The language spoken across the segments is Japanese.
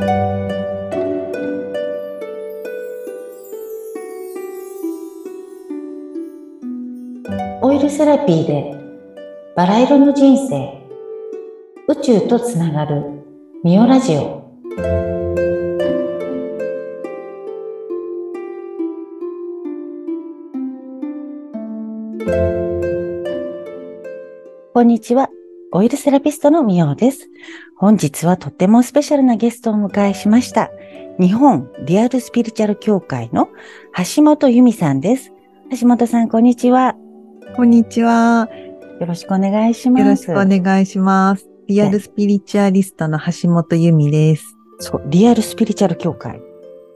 オイルセラピーでバラ色の人生。宇宙とつながるミオラジオ。こんにちは。オイルセラピストのミオです本日はとってもスペシャルなゲストをお迎えしました日本リアルスピリチュアル協会の橋本由美さんです橋本さんこんにちはこんにちは。よろしくお願いします。よろしくお願いします。リアルスピリチュアリストの橋本由美です。そう、リアルスピリチュアル協会。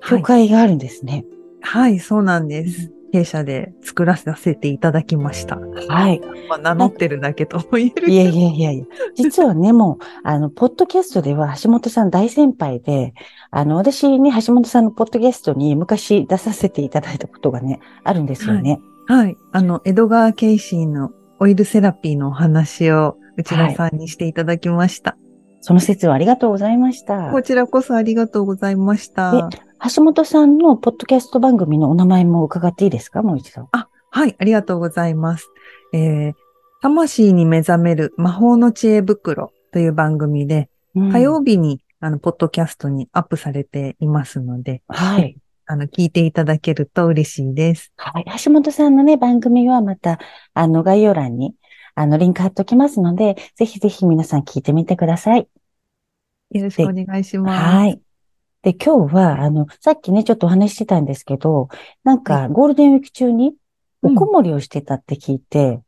協はい、会があるんですね。はい、そうなんです。弊社で作らさせていただきました。はい。まあ、名乗ってるだけとも言えるけど。いやいやいやいや。実はね、もう、あの、ポッドキャストでは橋本さん大先輩で、あの、私に橋本さんのポッドキャストに昔出させていただいたことがね、あるんですよね。はい。あの、江戸川ケイシーのオイルセラピーのお話を内田さんにしていただきました。その説はありがとうございました。こちらこそありがとうございました。橋本さんのポッドキャスト番組のお名前も伺っていいですかもう一度。あ、はい、ありがとうございます。えー、魂に目覚める魔法の知恵袋という番組で、うん火曜日に、あの、ポッドキャストにアップされていますので、はい。あの、聞いていただけると嬉しいです。はい。橋本さんのね、番組はまた、あの、概要欄に、あの、リンク貼っときますので、ぜひぜひ皆さん聞いてみてください。よろしくお願いします。はい。で、今日は、あの、さっきね、ちょっとお話ししてたんですけど、なんか、ゴールデンウィーク中に、おこもりをしてたって聞いて、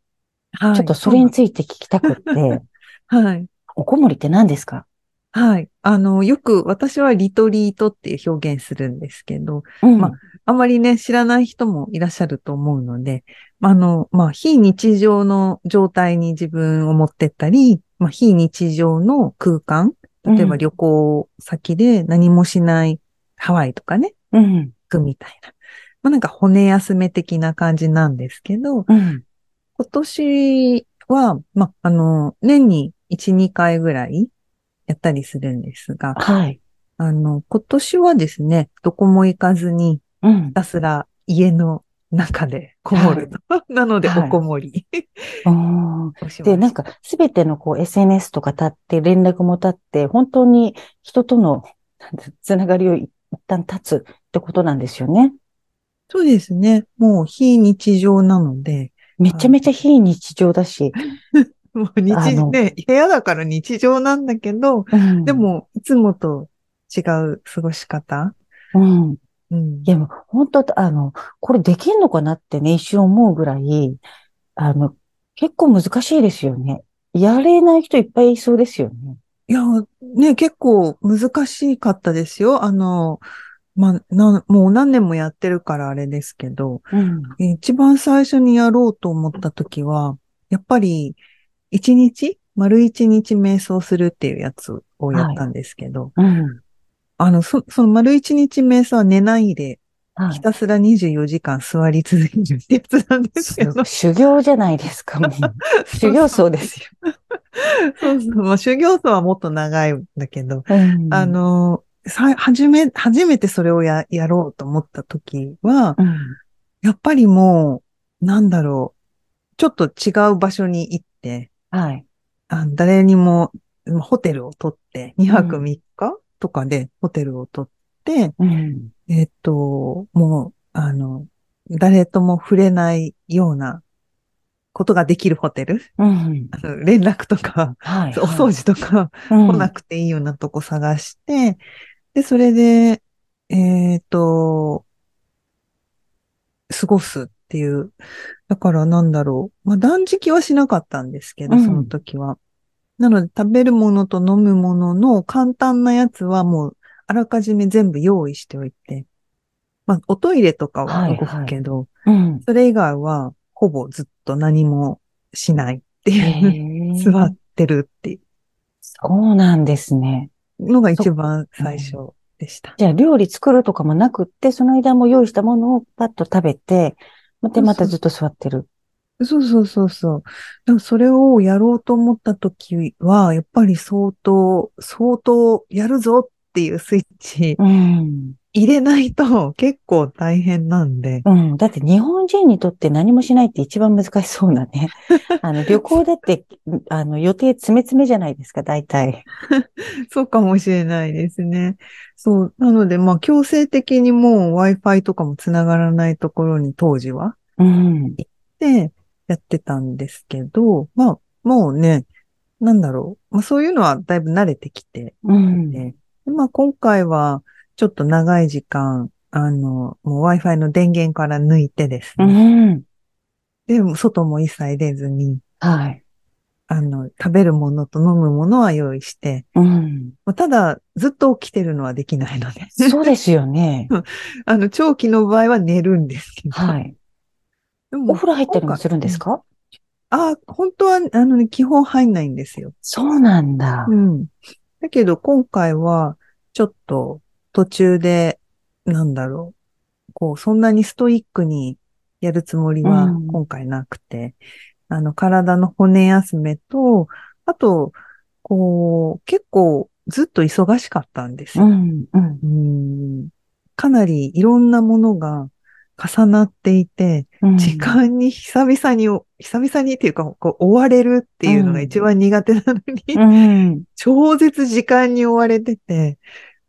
はい。ちょっとそれについて聞きたくって、はい。おこもりって何ですか？はい。あの、よく私はリトリートっていう表現するんですけど、うん。まあまりね、知らない人もいらっしゃると思うので、あの、まあ、非日常の状態に自分を持ってったり、まあ、非日常の空間、例えば旅行先で何もしないハワイとかね、うん。行くみたいな。まあ、なんか骨休め的な感じなんですけど、うん。今年は、まあ、あの、年に1、2回ぐらいやったりするんですが、はい。あの、今年はですね、どこも行かずに、うんひ。たすら家の中でこもると。なので、はいおこもり。で、なんか、すべてのこう SNS とか立って、連絡も立って、本当に人とのつながりを一旦立つってことなんですよね。そうですね。もう非日常なので、めちゃめちゃ非日常だし、もう日あのね、部屋だから日常なんだけど、うんで、も、いつもと違う過ごし方うん。うんい。や、本当、あの、これできんのかなってね、一瞬思うぐらい、あの、結構難しいですよね。やれない人いっぱいいそうですよね。いや、ね、結構難しかったですよ。あの、まあ、な、もう何年もやってるからあれですけど、うん。一番最初にやろうと思った時は、やっぱり、一日丸一日瞑想するっていうやつをやったんですけど、うん。あの、そ、その丸一日瞑想は寝ないで、はい。ひたすら24時間座り続けるってやつなんですけど。修行じゃないですか、もう。修行僧ですよ。そうそう。まあ、修行僧はもっと長いんだけど、うんあ、の、さ、初め、初めてそれをや、やろうと思った時は、うん。やっぱりもう、なんだろう、ちょっと違う場所に行って、はい。あ誰にも、まあホテルを取って、2泊うん3日とかでホテルを取って、うん。えっと、もう、あの、誰とも触れないようなことができるホテルうん。あの連絡とか、はい。お掃除とか除来なくていいようなとこ探して、で、それで、えっと、過ごすっていう。だからなんだろう。まあ、断食はしなかったんですけど、うんその時は。なので、食べるものと飲むものの簡単なやつはもう、あらかじめ全部用意しておいて。まあ、おトイレとかは動くけど、うん。それ以外は、ほぼずっと何もしないってへいう、ー座ってるっていそうなんですね。うのが一番最初でした。じゃあ、料理作るとかもなくって、その間も用意したものをパッと食べて、またまたずっと座ってる。そうそうそうそう。でもそれをやろうと思った時は、やっぱり相当、相当やるぞっっていうスイッチうん。入れないと結構大変なんで。うん。だって日本人にとって何もしないって一番難しそうなね。あの、旅行だって、あの、予定詰め詰めじゃないですか、大体。そうかもしれないですね。そう。なので、まあ、強制的にもう Wi-Fi とかもつながらないところに当時はうん。でやってたんですけど、まあ、もうね、なんだろう。まあ、そういうのはだいぶ慣れてきて、うん。ででまあ、今回はちょっと長い時間、あの、もう Wi-Fi の電源から抜いてですうね。ん。で、外も一切出ずに、はい。あの、食べるものと飲むものは用意して、うん。まあただ、ずっと起きてるのはできないので。そうですよね。あの、長期の場合は寝るんですけど。はい。お風呂入ったりもするんですか？あ、本当は、あのね、基本入んないんですよ。そうなんだう。ん。だけど、今回は、ちょっと、途中で、なんだろう。こう、そんなにストイックにやるつもりはうん今回なくて、あの、体の骨休めと、あと、こう、結構ずっと忙しかったんですよ。うん。うん。うんかなりいろんなものが重なっていて、うん時間に久々に、久々にっていうか、こう追われるっていうのが一番苦手なのに、うん。超絶時間に追われてて、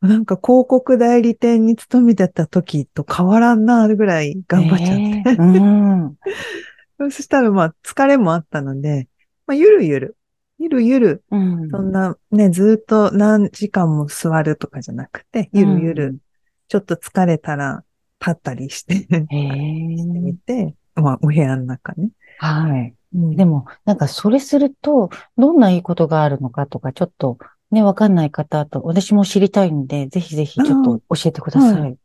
なんか広告代理店に勤めてた時と変わらんな、ぐらい頑張っちゃって。ええ うん。そしたらまあ疲れもあったので、まあゆるゆる、ゆるゆる、うん。そんなね、ずっと何時間も座るとかじゃなくて、ゆるゆる、ちょっと疲れたら立ったりして、してみて、まあお部屋の中ね。はい。うんでも、なんかそれすると、どんないいことがあるのかとか、ちょっとね、わかんない方と、私も知りたいんで、ぜひぜひちょっと教えてくださ。はい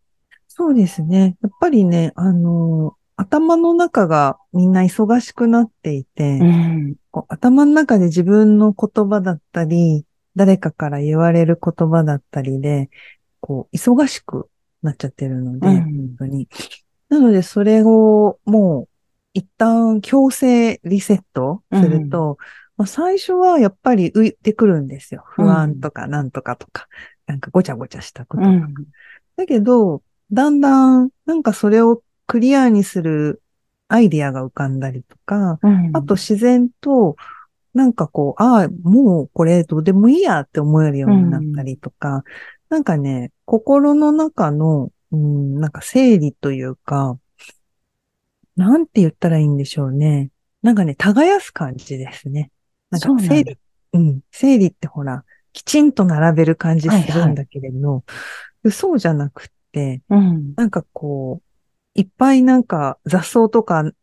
そうですね。やっぱりね、あの、頭の中がみんな忙しくなっていて、うん。こう頭の中で自分の言葉だったり、誰かから言われる言葉だったりで、こう、忙しくなっちゃってるので、うん本当に。なので、それをもう、一旦強制リセットすると、まあ、最初はやっぱり浮いてくるんですよ。不安とかなんとかとか、なんかごちゃごちゃしたこととか。うん。だけど、だんだん、なんかそれをクリアにするアイディアが浮かんだりとか、うん。あと自然と、なんかこう、ああ、もうこれどうでもいいやって思えるようになったりとか、なんかね、心の中の、うん、なんか整理というか、なんて言ったらいいんでしょうね。なんかね、耕す感じですね。なんか整理、うん、整理ってほら、きちんと並べる感じすはいはいるんだけれど、そうじゃなくって、うん。なんかこう、いっぱいなんか雑草とか、ん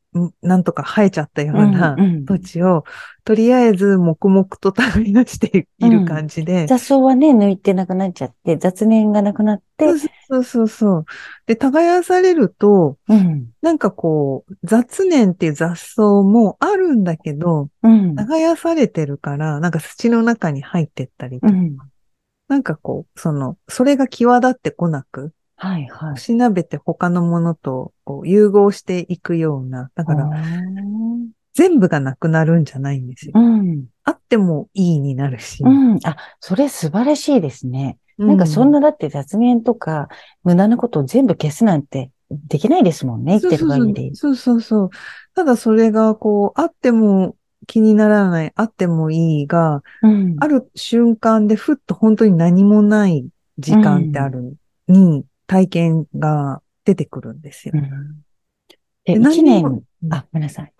なんとか生えちゃったようなうんうん土地を、とりあえず黙々と耕している感じで、雑草はね、抜いてなくなっちゃって、雑念がなくなって、そうそうそう。で、耕されると、うん。なんかこう、雑念っていう雑草もあるんだけど、うん。耕されてるから、なんか土の中に入ってったりとか、うん。なんかこう、その、それが際立ってこなく、はいはい。しなべて他のものとこう融合していくような、だから、全部がなくなるんじゃないんですよ。うん。あってもいいになるし。うん。あ、それ素晴らしいですね。なんかそんななだって雑念とか無駄なことを全部消すなんてできないですもんね。生きてる限り。そうそうそう。ただそれがこう、あっても気にならない、あってもいいが、うん。ある瞬間でふっと本当に何もない時間ってあるに体験が出てくるんですよ。うんで、年、あ、ごめんなさい。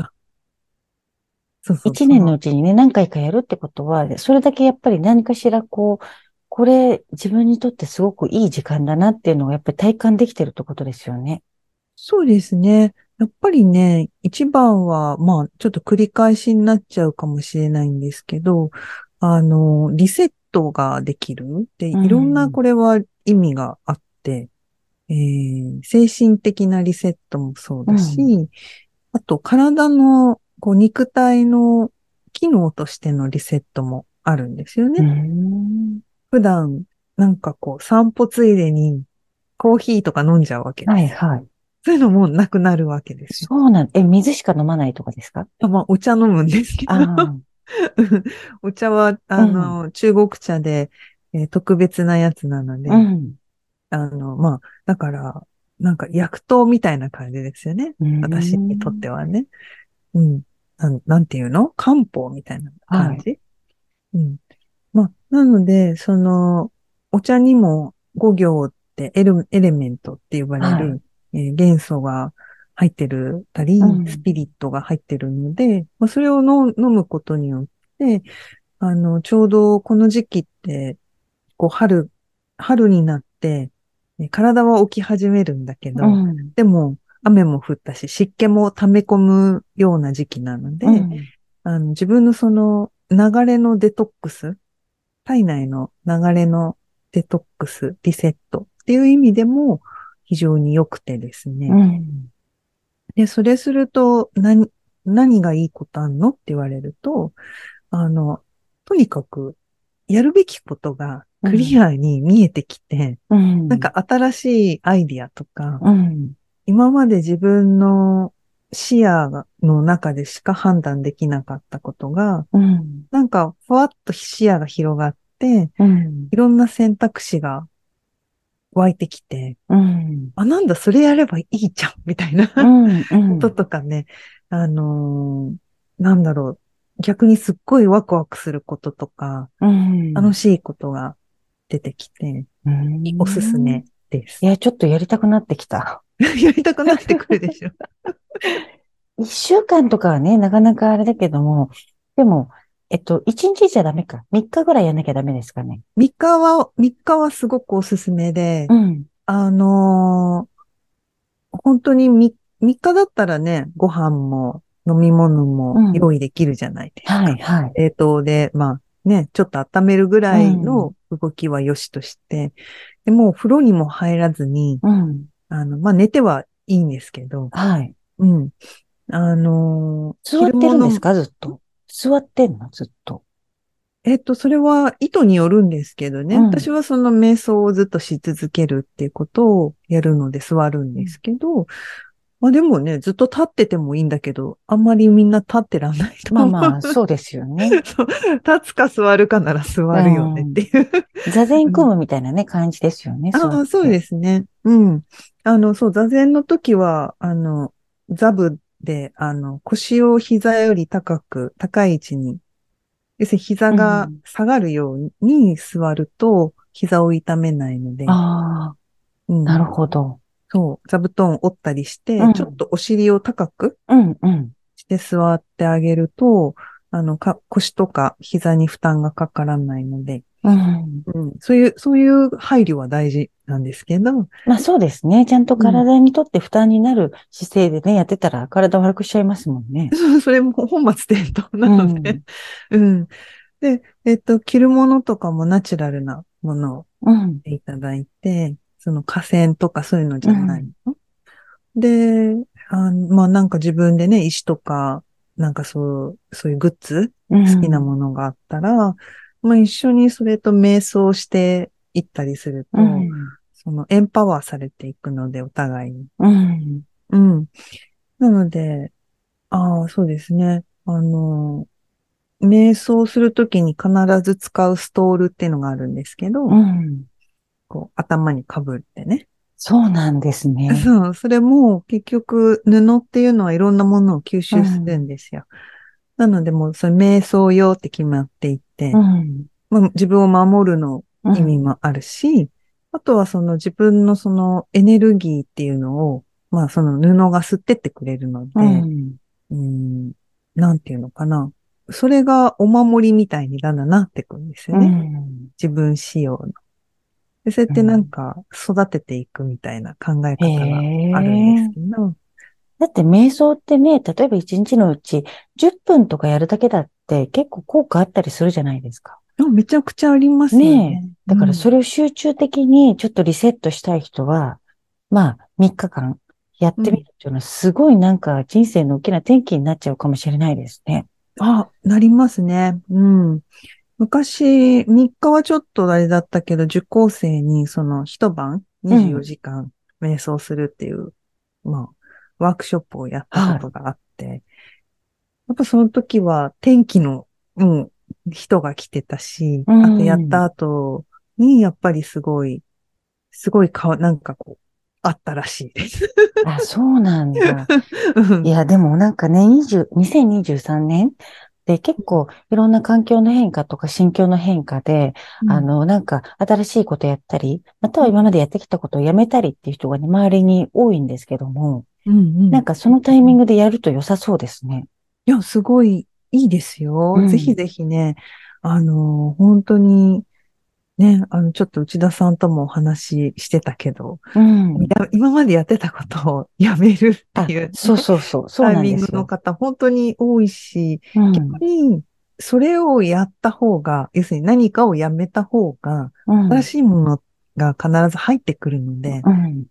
そうそう一年のうちにね、何回かやるってことは、それだけやっぱり何かしらこう、これ自分にとってすごくいい時間だなっていうのをやっぱり体感できてるってことですよね。そうですね。やっぱりね、一番は、まあ、ちょっと繰り返しになっちゃうかもしれないんですけど、あの、リセットができる。で、うんいろんなこれは意味があって、えー精神的なリセットもそうだし、うあと体のこう肉体の機能としてのリセットもあるんですよね。うん。普段、なんかこう、散歩ついでにコーヒーとか飲んじゃうわけです。はいはい。そういうのもなくなるわけですよ。そうなん、え、水しか飲まないとかですか？あまあ、お茶飲むんですけど。お茶は、あの、中国茶で、えー特別なやつなので、うん。あの、まあ、だから、なんか薬湯みたいな感じですよね。私にとってはね。うん。なんなんていうの？漢方みたいな感じ、うん。まあ、なので、その、お茶にも5行ってエルエレメントって呼ばれる、えー元素が入ってるたり、うんスピリットが入ってるので、まあ、それをの飲むことによって、あの、ちょうどこの時期って、こう、春、春になって、ね体は起き始めるんだけど、うん。でも、雨も降ったし、湿気も溜め込むような時期なので、うんあの自分のその流れのデトックス、体内の流れのデトックス、リセットっていう意味でも非常に良くてですね。うん。で、それすると何、何がいいことあんの？って言われると、あの、とにかくやるべきことがクリアに見えてきて、うん。なん、か新しいアイディアとか、うん。今まで自分の視野がの中でしか判断できなかったことが、うん。なんかふわっと視野が広がって、うん。いろんな選択肢が湧いてきて、うん。あ、なんだ、それやればいいじゃん、みたいなこ。ととかね、あのーなんだろう、逆にすっごいワクワクすることとか、うん。楽しいことが出てきて、うんおすすめ。ですい。や、ちょっとやりたくなってきた。やりたくなってくるでしょ。一週間とかはね、なかなかあれだけども、でも、えっと、一日じゃダメか。三日ぐらいやんなきゃダメですかね。3日は、3日はすごくおすすめで、うん。あのー本当に 3, 3日だったらね、ご飯も飲み物うんも用意できるじゃないですか。はい、はい。冷凍で、まあね、ちょっと温めるぐらいの動きは良しとして、でもう風呂にも入らずに、うん。あの、まあ寝てはいいんですけど、はい。うん。あのー座ってるんですか？かずっと？座ってんの？ずっと？えっと、それは意図によるんですけどね、うん私はその瞑想をずっとし続けるっていうことをやるので座るんですけど、まあでもね、ずっと立っててもいいんだけど、あんまりみんな立ってらんないと思う。まあまあ、そうですよね。立つか座るかなら座るよねっていう。座禅組むみたいなね、感じですよね。ああ、そうですすね。うん。あの、そう、座禅の時は、あの、座部で、あの、腰を膝より高く、高い位置に、要するに膝がうん下がるように座ると、膝を痛めないので、あうんあ、なるほど。そう、座布団を折ったりして、うんちょっとお尻を高くうん、うん。して座ってあげると、あの、か腰とか膝に負担がかからないので、うん。うん、そういう、そういう配慮は大事なんですけど、まあそうですね。ちゃんと体にとって負担になる姿勢でね、やってたら体悪くしちゃいますもんね。そうそれも 本末転倒なので、うん。で、えっと、着るものとかもナチュラルなものをうん。いただいて、その河川とかそういうのじゃないの？で、あのまあなんか自分でね、石とか、なんかそう、そういうグッズ、うん。好きなものがあったら、まあ一緒にそれと瞑想していったりすると、うん。そのエンパワーされていくので、お互いに。うん。うん。なので、ああ、そうですね。あの、瞑想するときに必ず使うストールっていうのがあるんですけど、うん。こう頭に被ってね。そうなんですね。そう、それも結局布っていうのはいろんなものを吸収するんですよ。なのでもうそれ瞑想用って決まっていて、うん。まあ、自分を守るのうん意味もあるし、あとはその自分のそのエネルギーっていうのを、まあその布が吸ってってくれるので、うん。うん、なんていうのかな。それがお守りみたいにだんだんなってくるんですよね。うん。自分仕様の。でそうやってなんか育てていくみたいな考え方があるんですけど。だって瞑想ってね、例えば一日のうち10分とかやるだけだって結構効果あったりするじゃないですか。めちゃくちゃありますよね。ねだからそれを集中的にちょっとリセットしたい人は、まあ3日間やってみるっていうのはすごいなんか人生の大きな転機になっちゃうかもしれないですね。あ、なりますね。うん。昔、3日はちょっとあれだったけど、受講生にその一晩24時間瞑想するっていう、まあ、ワークショップをやったことがあって、やっぱその時は天気の、うん、人が来てたし、うんあとやった後、に、やっぱりすごい、すごいか、なんかこう、あったらしいです。あ、そうなんだ。うんいや、でもなんかね、20 2023年で結構いろんな環境の変化とか心境の変化で、あ、の、なんか新しいことやったり、または今までやってきたことをやめたりっていう人がね、周りに多いんですけども、うんうん、なんかそのタイミングでやると良さそうですね。いや、すごいいいですよ。うんぜひぜひね、あの、本当に、ね、あの、ちょっと内田さんともお話ししてたけど、うん。や今までやってたことを やめるってあいう、そうそうそう、そうタイミン。グの方、本当に多いし、うん逆に、それをやった方が、要するに何かをやめた方が、うん新しいものが必ず入ってくるので、うん。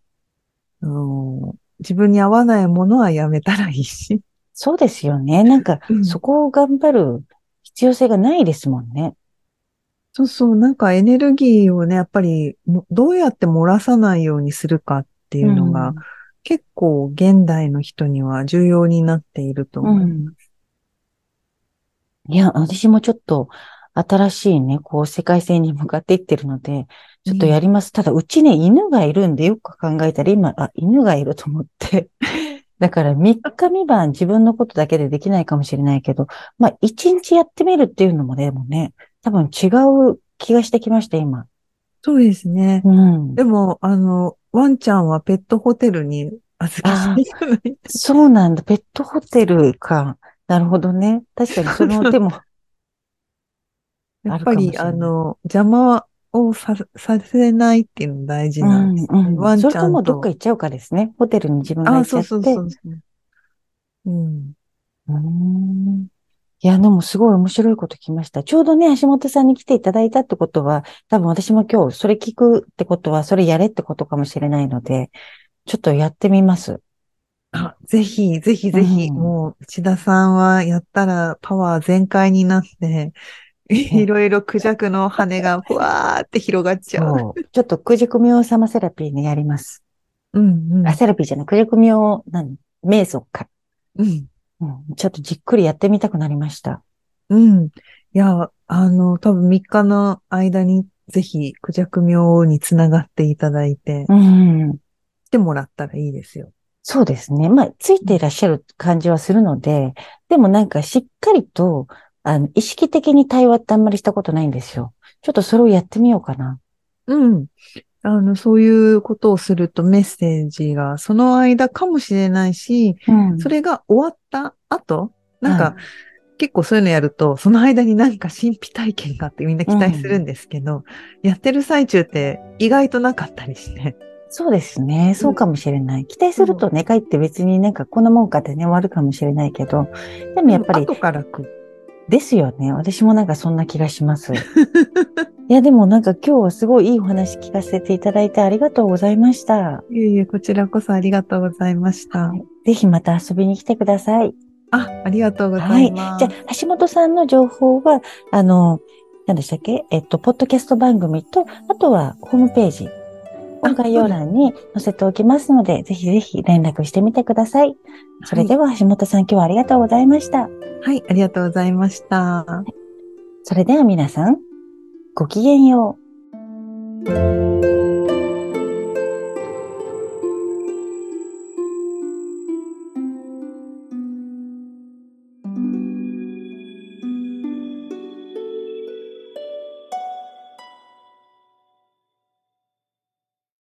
あの自分に合わないものはやめたらいいし。そうですよね。なんかう、んそこを頑張る必要性がないですもんね。そうそう、なんかエネルギーをね、やっぱりもどうやって漏らさないようにするかっていうのが、結構現代の人には重要になっているとう思う。ん。いや、私もちょっと新しいね、こう世界線に向かっていってるので、ちょっとやります。ただ、うちね、犬がいるんで、よく考えたら今、あ、犬がいると思って。だから、3日3晩自分のことだけでできないかもしれないけど、まあ、1日やってみるっていうのもでもね、多分違う気がしてきました、今。そうですね。うん。でも、あの、ワンちゃんはペットホテルに預けたいじゃないそうなんだ。ペットホテルか。なるほどね。確かにその 手も。やっぱり、あの、邪魔をさ、させないっていうの大事うなんです、ねん、うん。ワンちゃんそれともどっかと。行っちゃうかですね。ホテルに自分が行あ、っちゃって。そうそうそうそう。うん。うーんいや、でもすごい面白いこと聞きました。ちょうどね、橋本さんに来ていただいたってことは、多分私も今日それ聞くってことは、それやれってことかもしれないので、ちょっとやってみます。あ、ぜひ、ぜひぜひ、うんもう、内田さんはやったらパワー全開になって、いろいろクジャクの羽がふわーって広がっちゃう。そう。ちょっと九軸明様セラピーね、やります。うんうんあ、セラピーじゃない、九軸明、何？瞑想か。うん。うん。ちょっとじっくりやってみたくなりました。うん。いや、あの、多分3日の間にぜひクジャク明につながっていただいて、うん。来てもらったらいいですよ。そうですね。まあ、ついていらっしゃる感じはするので、でもなんかしっかりと、あの、意識的に対話ってあんまりしたことないんですよ。ちょっとそれをやってみようかな。うん。あの、そういうことをするとメッセージがその間かもしれないし、うんそれが終わった後、なんか、はい結構そういうのやると、その間になんか神秘体験があってみんな期待するんですけど、やってる最中って意外となかったりして。そうですね。そうかもしれない。期待するとね、帰って別になんかこんなもんかってね、終わるかもしれないけど、でもやっぱり後から来る。ですよね。私もなんかそんな気がします。いや、でもなんか今日はすごいいいお話聞かせていただいてありがとうございました。いえいえ、こちらこそありがとうございました。ぜひまた遊びに来てください。あ、ありがとうござはいい。ます。じゃあ、橋本さんの情報は、あの、何でしたっけ？えっと、ポッドキャスト番組と、あとはホームページ、あ概要欄に載せておきますので、ぜひぜひ連絡してみてください。それでは橋本さん今日はありがとうございました。はい、ありがとうございました。それでは皆さん、ごきげんよう。